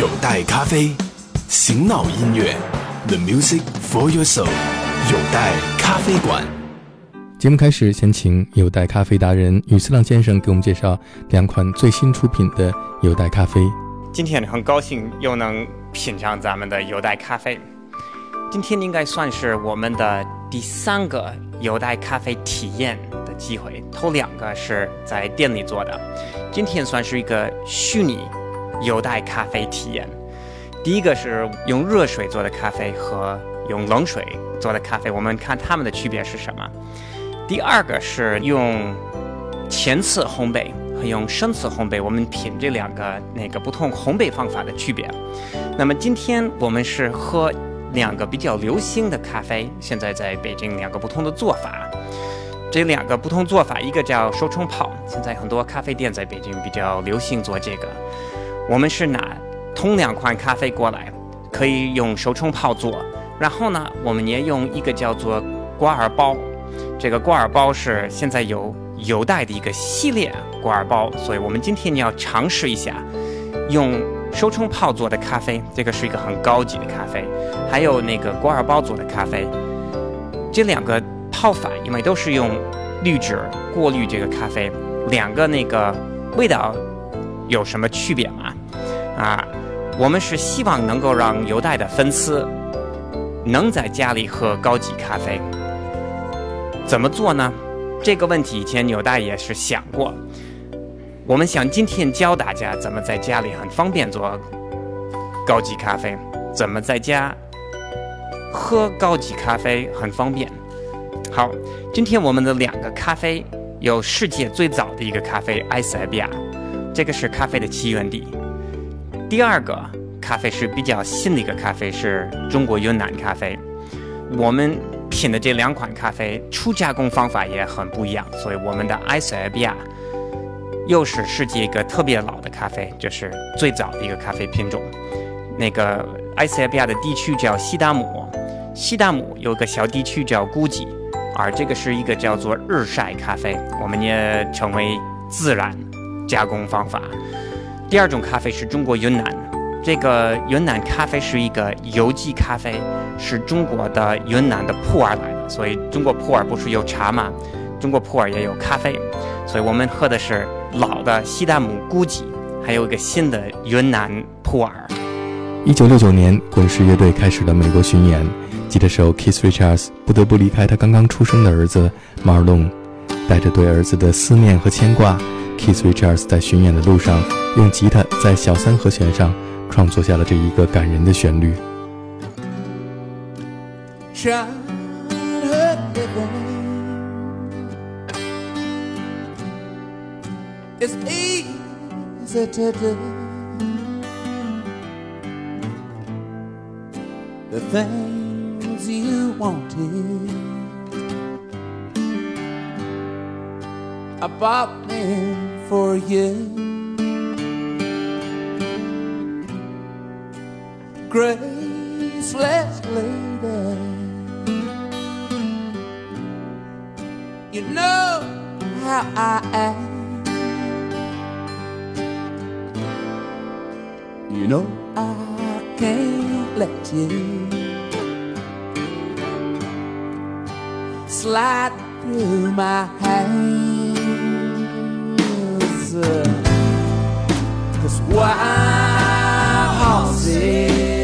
有待咖啡，醒脑音乐，The music for your soul。有待咖啡馆。节目开始，先请有待咖啡达人宇思亮先生给我们介绍两款最新出品的有待咖啡。今天很高兴又能品尝咱们的有待咖啡。今天应该算是我们的第三个有待咖啡体验的机会，头两个是在店里做的，今天算是一个虚拟有待咖啡体验。第一个是用热水做的咖啡和用冷水做的咖啡，我们看它们的区别是什么。第二个是用前次烘焙和用深次烘焙，我们品这两个那个不同烘焙方法的区别。那么今天我们是喝。两个比较流行的咖啡，现在在北京两个不同的做法。这两个不同做法，一个叫手冲泡，现在很多咖啡店在北京比较流行做这个。我们是拿同两款咖啡过来，可以用手冲泡做。然后呢，我们也用一个叫做挂耳包，这个挂耳包是现在有有带的一个系列挂耳包，所以我们今天要尝试一下用。手冲泡做的咖啡，这个是一个很高级的咖啡。还有那个挂耳包做的咖啡，这两个泡法因为都是用滤纸过滤这个咖啡，两个那个味道有什么区别吗？啊，我们是希望能够让有待的粉丝能在家里喝高级咖啡。怎么做呢？这个问题以前纽大也是想过。我们想今天教大家怎么在家里很方便做高级咖啡，怎么在家喝高级咖啡很方便。好，今天我们的两个咖啡有世界最早的一个咖啡埃塞比亚，这个是咖啡的起源地。第二个咖啡是比较新的一个咖啡，是中国云南咖啡。我们品的这两款咖啡初加工方法也很不一样，所以我们的埃塞俄比亚。又是世界一个特别老的咖啡，就是最早的一个咖啡品种。那个埃塞俄比亚的地区叫西达姆，西达姆有个小地区叫古吉，而这个是一个叫做日晒咖啡，我们也称为自然加工方法。第二种咖啡是中国云南，这个云南咖啡是一个有机咖啡，是中国的云南的普洱来的，所以中国普洱不是有茶吗？中国普洱也有咖啡，所以我们喝的是。老的西达姆古吉，还有一个新的云南普洱。一九六九年，滚石乐队开始了美国巡演，吉他手 Keith Richards 不得不离开他刚刚出生的儿子 Marlon，带着对儿子的思念和牵挂，Keith Richards 在巡演的路上，用吉他在小三和弦上创作下了这一个感人的旋律。It's easy to do the things you wanted. I bought them for you. Graceless lady, you know how I am. You know I can't let you slide through my hands. Cause wild horses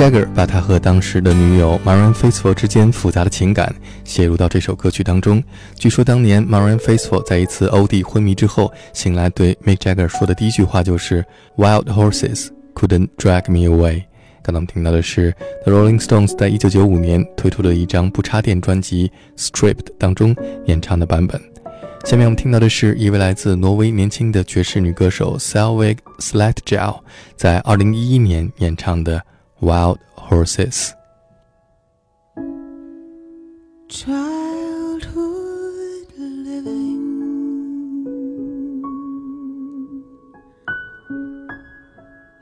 Jagger 把他和当时的女友 Marianne Faithfull 之间复杂的情感写入到这首歌曲当中。据说当年 Marianne Faithfull 在一次欧弟昏迷之后醒来，对 Mick Jagger 说的第一句话就是：“Wild horses couldn't drag me away。”刚才我们听到的是 The Rolling Stones 在一九九五年推出的一张不插电专辑《Stripped》当中演唱的版本。下面我们听到的是一位来自挪威年轻的爵士女歌手 Selvig Slatgel 在二零一一年演唱的。Wild Horses. Childhood living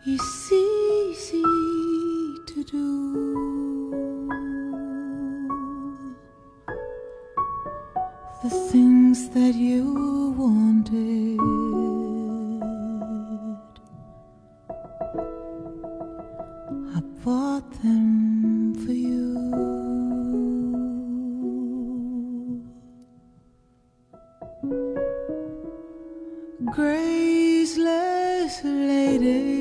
is easy to do. The things that you wanted. Them for you. Graceless lady,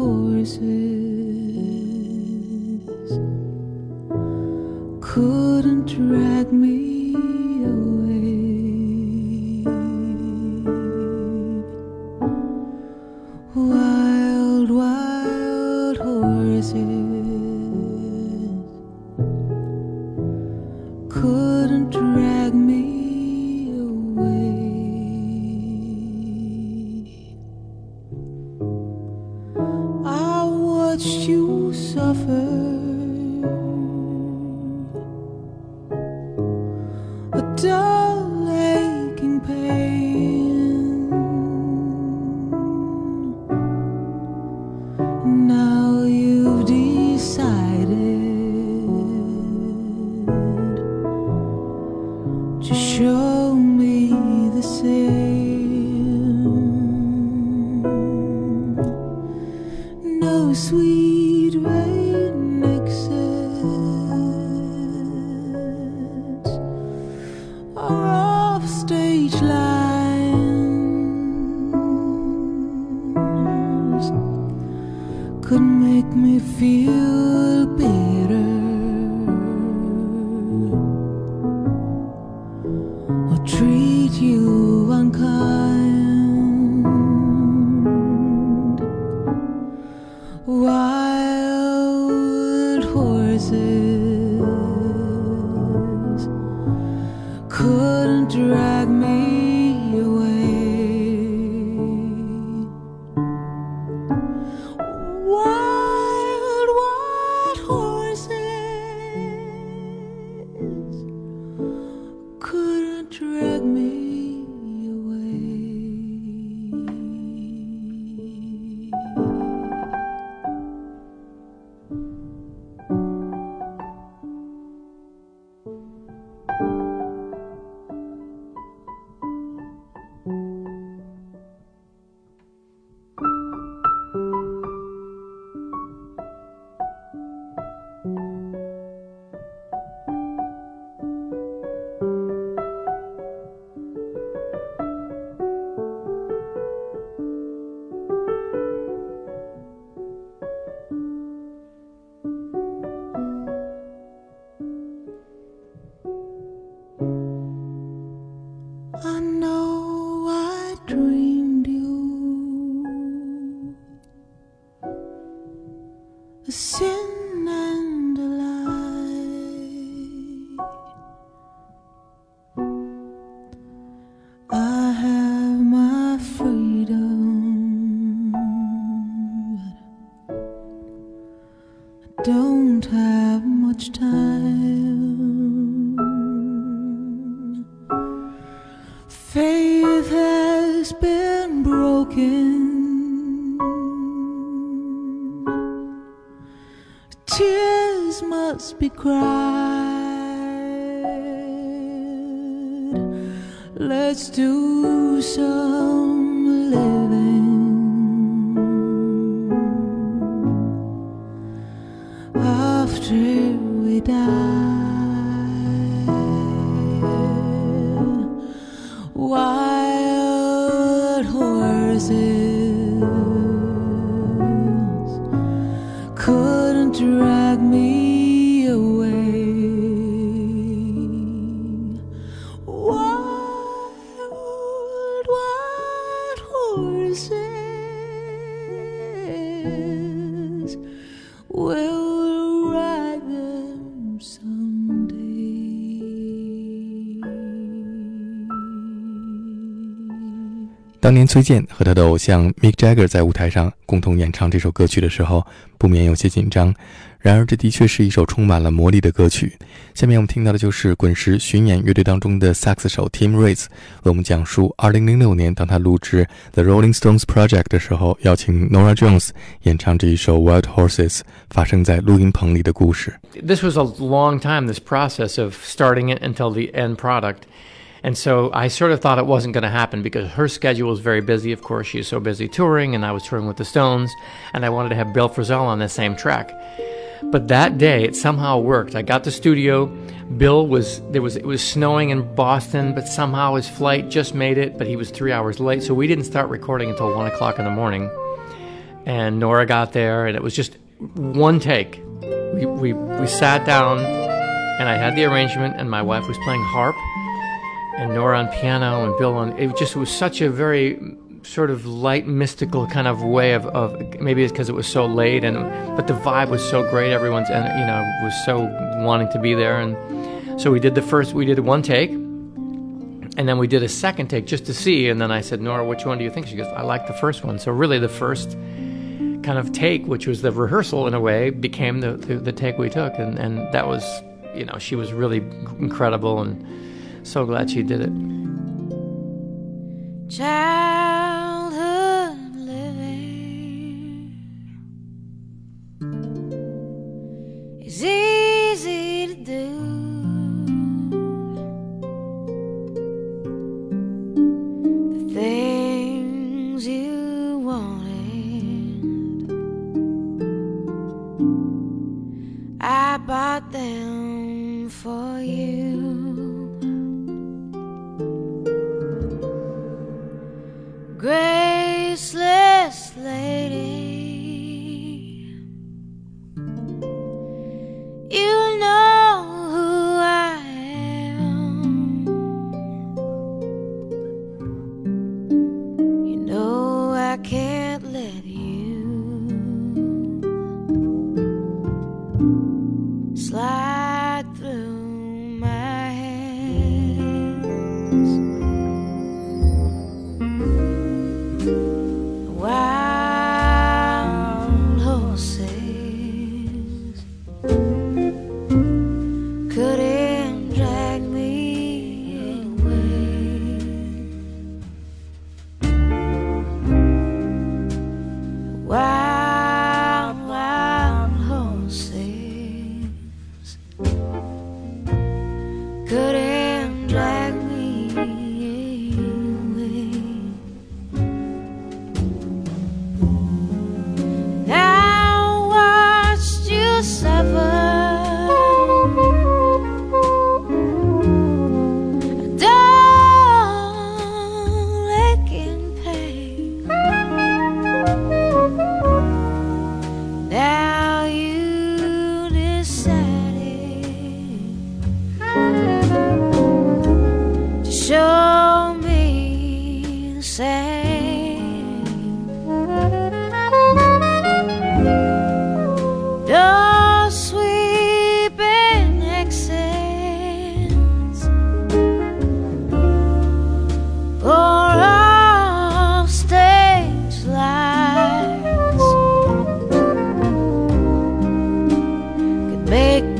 horses. Couldn't drag me me feel better See? is. 当年崔健和他的偶像 Mick Jagger 在舞台上共同演唱这首歌曲的时候，不免有些紧张。然而，这的确是一首充满了魔力的歌曲。下面我们听到的就是滚石巡演乐队当中的萨克斯手 Tim Rice 为我们讲述2006年当他录制 The Rolling Stones Project 的时候，邀请 Nora Jones 演唱这一首 Wild Horses 发生在录音棚里的故事。 this was a long time, this process of starting it until the end product. And so I sort of thought it wasn't going to happen because her schedule was very busy. Of course, she's so busy touring, and I was touring with the Stones, and I wanted to have Bill Frisell on the same track. But that day, it somehow worked. I got the studio. Bill was there was it was snowing in Boston, but somehow his flight just made it. But he was three hours late, so we didn't start recording until one o'clock in the morning. And Nora got there, and it was just one take. We we we sat down, and I had the arrangement, and my wife was playing harp, and Nora on piano, and Bill on. It just was such a very sort of light mystical kind of way of, of maybe it's because it was so late and but the vibe was so great everyone's and you know was so wanting to be there. And so we did the first we did one take and then we did a second take just to see and then i said nora which one do you think? She goes i like the first one. So really the first kind of take which was the rehearsal in a way became the, the, the take we took. And, and that was you know she was really incredible and so glad she did it. Childhood make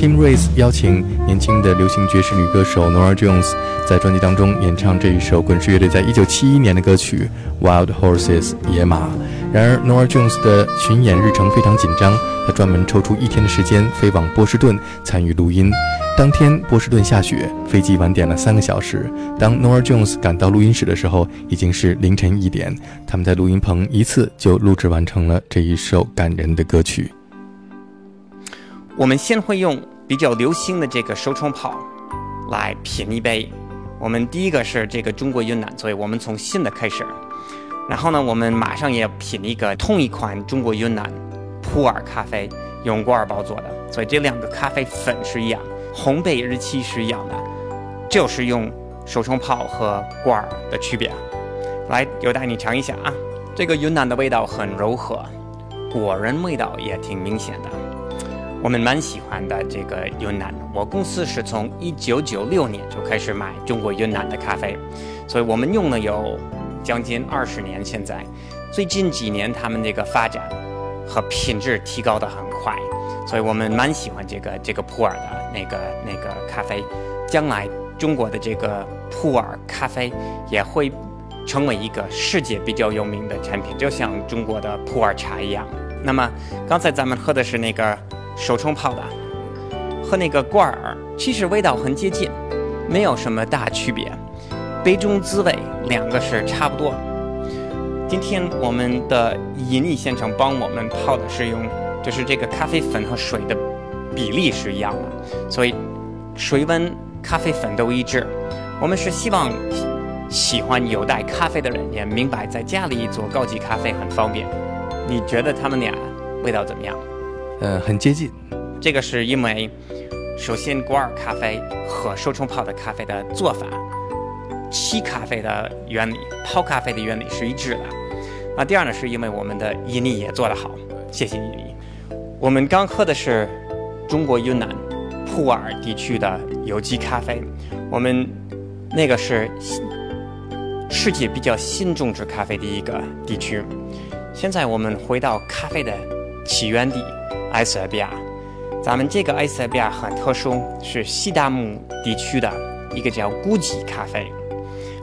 Tim Race 邀请年轻的流行爵士女歌手 Nora Jones 在专辑当中演唱这一首滚石乐队在一九七一年的歌曲《Wild Horses》野马。然而，Nora Jones 的巡演日程非常紧张，她专门抽出一天的时间飞往波士顿参与录音。当天波士顿下雪，飞机晚点了三个小时。当 Nora Jones 赶到录音室的时候，已经是凌晨一点。他们在录音棚一次就录制完成了这一首感人的歌曲。我们先会用比较流行的这个手冲泡来品一杯。我们第一个是这个中国云南，所以我们从新的开始。然后呢，我们马上也品一个同一款中国云南普洱咖啡，用挂耳包做的，所以这两个咖啡粉是一样，烘焙日期是一样的，就是用手冲泡和挂耳的区别。来，有带你尝一下啊，这个云南的味道很柔和，果仁味道也挺明显的。我们蛮喜欢的这个云南，我公司是从一九九六年就开始买中国云南的咖啡，所以我们用了有将近二十年。现在最近几年，他们这个发展和品质提高的很快，所以我们蛮喜欢这个这个普洱的那个那个咖啡。将来中国的这个普洱咖啡也会成为一个世界比较有名的产品，就像中国的普洱茶一样。那么刚才咱们喝的是那个。手冲泡的和那个罐儿其实味道很接近，没有什么大区别，杯中滋味两个是差不多。今天我们的银翼先生帮我们泡的是用，就是这个咖啡粉和水的比例是一样的，所以水温、咖啡粉都一致。我们是希望喜欢有带咖啡的人也明白，在家里做高级咖啡很方便。你觉得他们俩味道怎么样？呃，很接近。这个是因为，首先果尔咖啡和手冲泡的咖啡的做法、沏咖啡的原理、泡咖啡的原理是一致的。那第二呢，是因为我们的印尼也做得好。谢谢印尼。我们刚喝的是中国云南普洱地区的有机咖啡，我们那个是世界比较新种植咖啡的一个地区。现在我们回到咖啡的起源地。埃塞俄比亚，咱们这个埃塞比亚很特殊，是西达姆地区的一个叫古吉咖啡。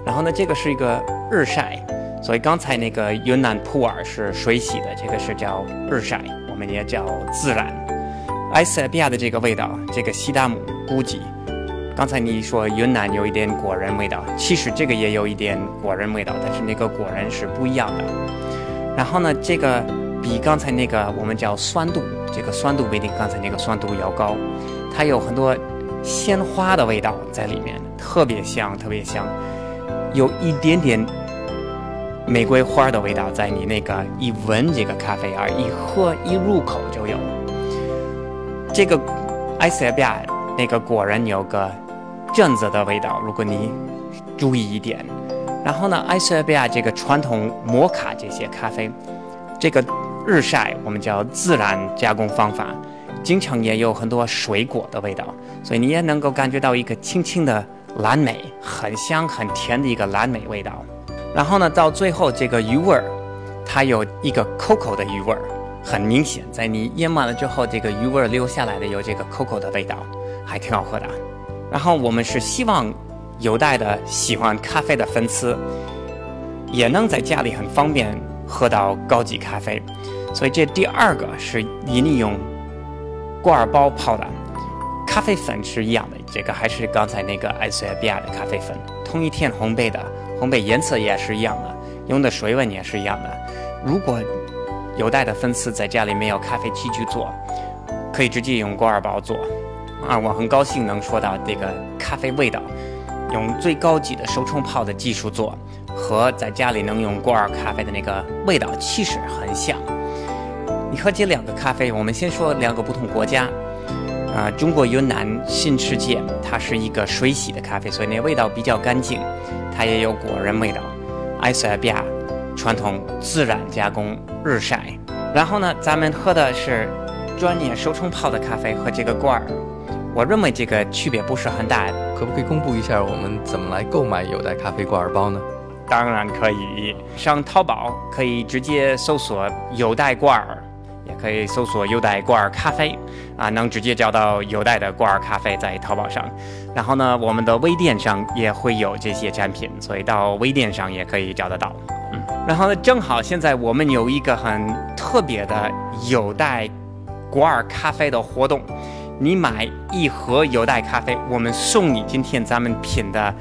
然后呢，这个是一个日晒，所以刚才那个云南普洱是水洗的，这个是叫日晒，我们也叫自然。埃塞比亚的这个味道，这个西达姆古吉，刚才你说云南有一点果仁味道，其实这个也有一点果仁味道，但是那个果仁是不一样的。然后呢，这个比刚才那个我们叫酸度。这个酸度比你刚才那个酸度要高，它有很多鲜花的味道在里面，特别香，特别香，有一点点玫瑰花的味道在你那个一闻这个咖啡而一喝一入口就有。这个埃塞俄比亚那个果然有个榛子的味道，如果你注意一点。然后呢，埃塞俄比亚这个传统摩卡这些咖啡，这个。日晒，我们叫自然加工方法，经常也有很多水果的味道，所以你也能够感觉到一个轻轻的蓝莓，很香很甜的一个蓝莓味道。然后呢，到最后这个鱼味儿，它有一个 coco 的鱼味儿，很明显，在你腌完了之后，这个鱼味儿留下来的有这个 coco 的味道，还挺好喝的。然后我们是希望有待的喜欢咖啡的粉丝，也能在家里很方便喝到高级咖啡。所以这第二个是以利用挂耳包泡的咖啡粉是一样的，这个还是刚才那个埃塞俄比亚的咖啡粉，同一天烘焙的，烘焙颜色也是一样的，用的水温也是一样的。如果有带的粉丝在家里没有咖啡器具做，可以直接用挂耳包做。啊，我很高兴能说到这个咖啡味道，用最高级的手冲泡的技术做，和在家里能用挂耳咖啡的那个味道其实很像。你喝这两个咖啡，我们先说两个不同国家。啊，中国云南新世界，它是一个水洗的咖啡，所以那味道比较干净，它也有果仁味道。埃塞俄比亚传统自然加工日晒。然后呢，咱们喝的是专业手冲泡的咖啡和这个罐儿，我认为这个区别不是很大。可不可以公布一下我们怎么来购买有袋咖啡罐儿包呢？当然可以，上淘宝可以直接搜索有袋罐儿。也可以搜索优待挂耳咖啡，啊，能直接找到优待的挂耳咖啡在淘宝上。然后呢，我们的微店上也会有这些产品，所以到微店上也可以找得到。嗯，然后呢，正好现在我们有一个很特别的优待挂耳咖啡的活动，你买一盒优待咖啡，我们送你今天咱们品的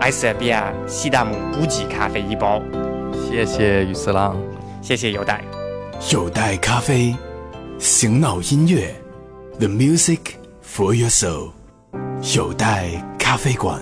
埃塞比亚西达姆补给咖啡一包。谢谢雨四郎。谢谢优待。有袋咖啡，醒脑音乐，The music for your soul。有袋咖啡馆。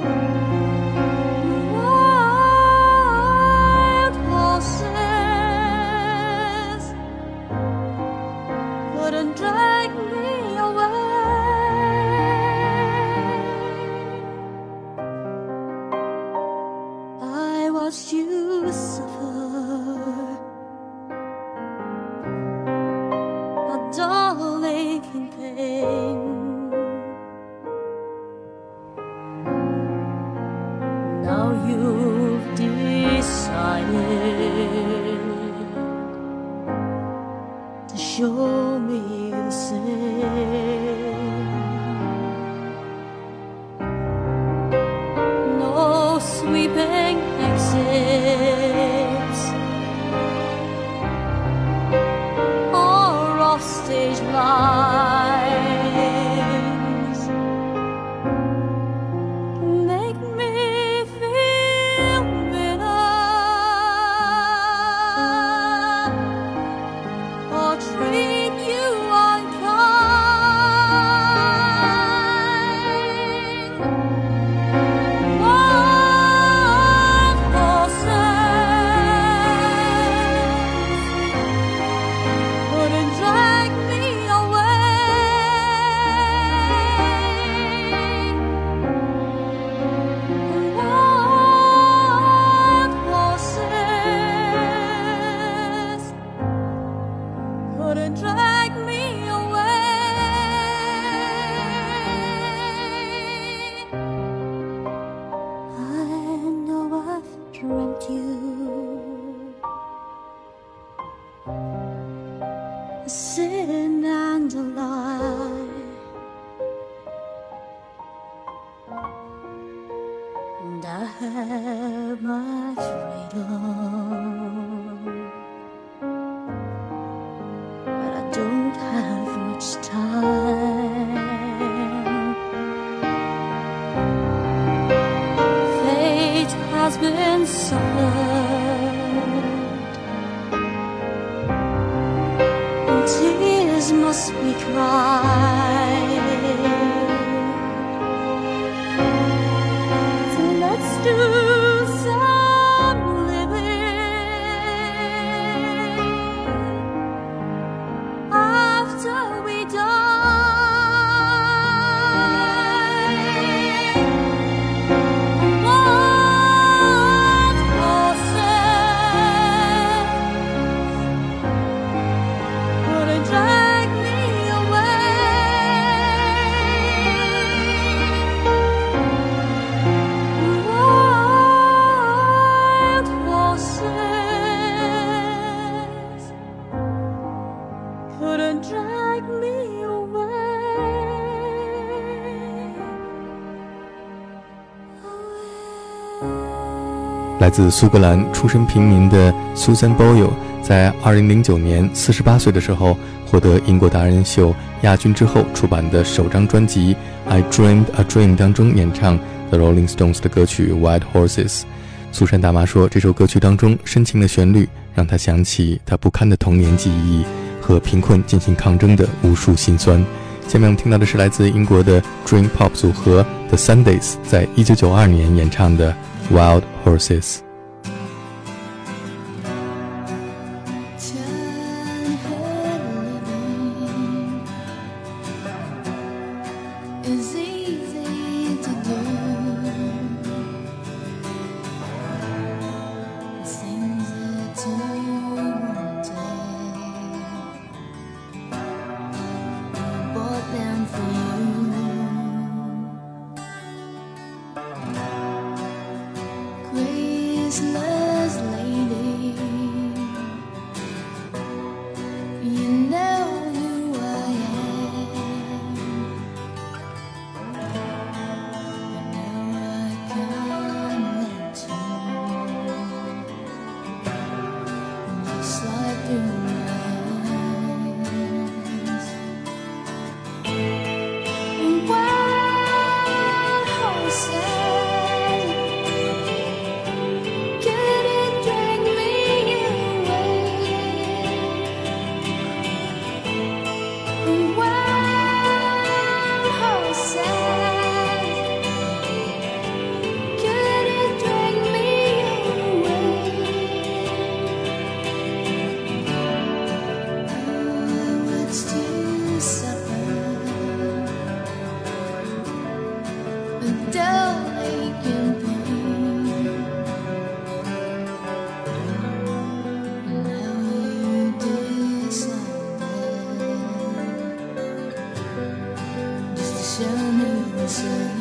Música 来自苏格兰、出身平民的 Susan Boyle，在2009年48岁的时候获得英国达人秀亚军之后出版的首张专辑《I Dreamed a Dream》当中演唱 The Rolling Stones 的歌曲《White Horses》。苏珊大妈说，这首歌曲当中深情的旋律让她想起她不堪的童年记忆和贫困进行抗争的无数心酸。下面我们听到的是来自英国的 Dream Pop 组合 The Sundays 在1992年演唱的《Wild Horses》。dancing.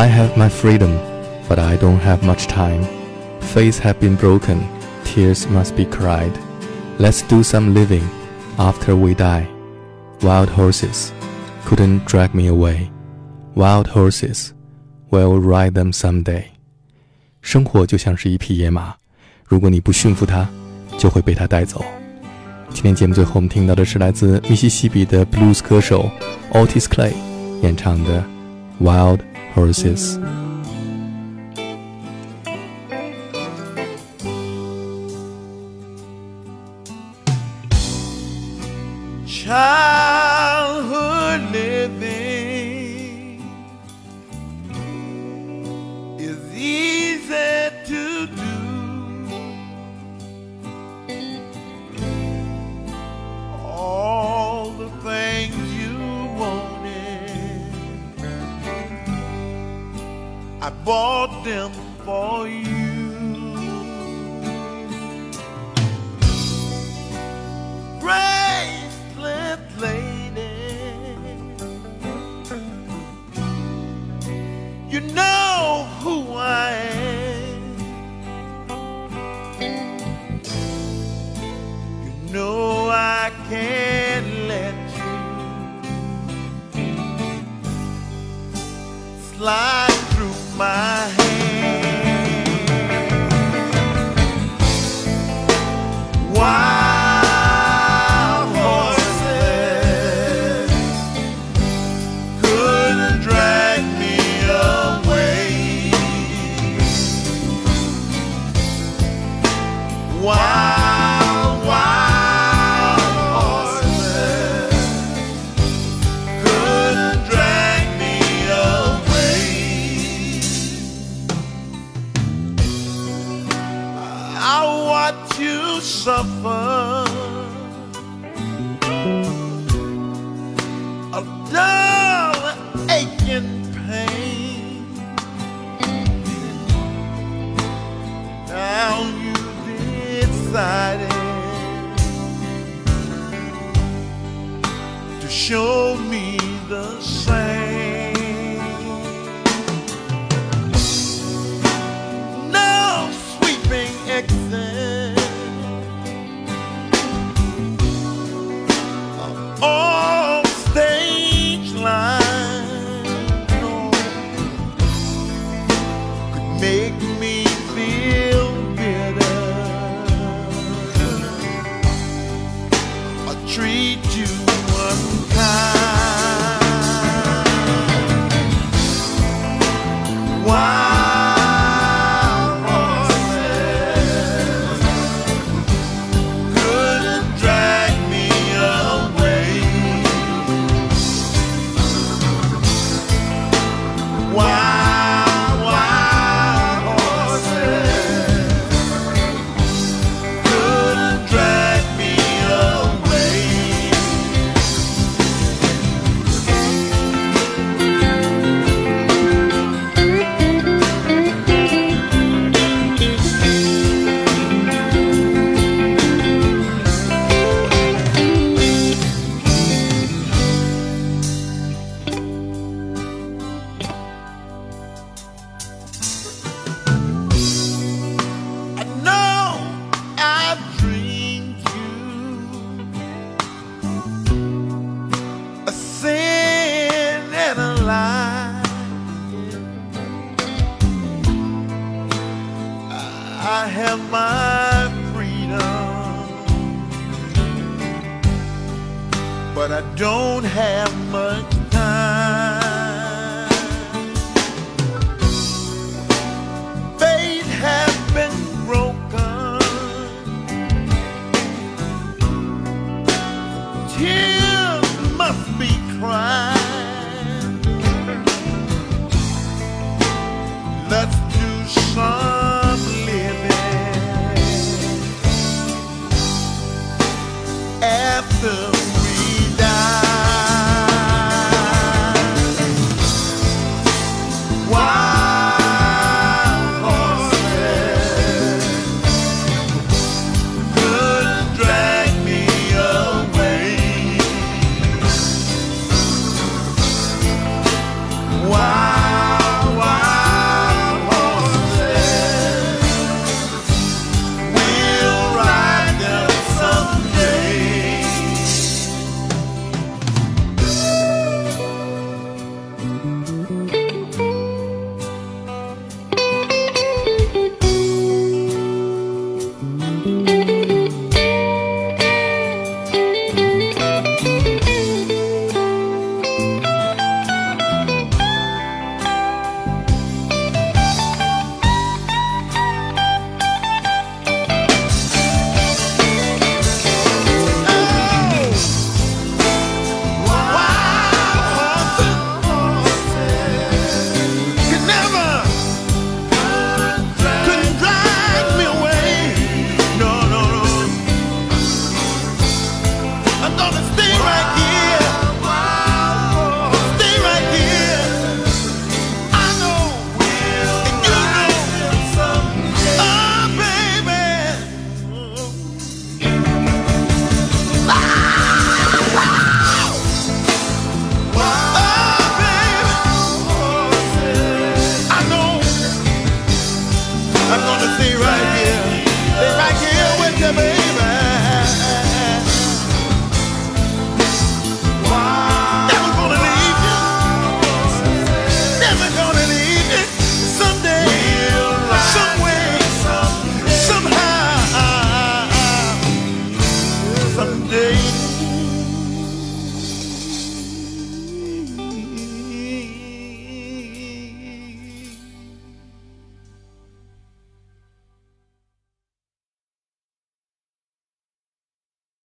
I have my freedom, but I don't have much time. Faiths have been broken, tears must be cried. Let's do some living after we die. Wild horses couldn't drag me away. Wild horses, we'll ride them someday. 生活就像是一匹野马，如果你不驯服它，就会被它带走。今天节目最后，我们听到的是来自密西西比的 blues 歌手 Otis Clay 演唱的《Wild Horses》。Slide through my you much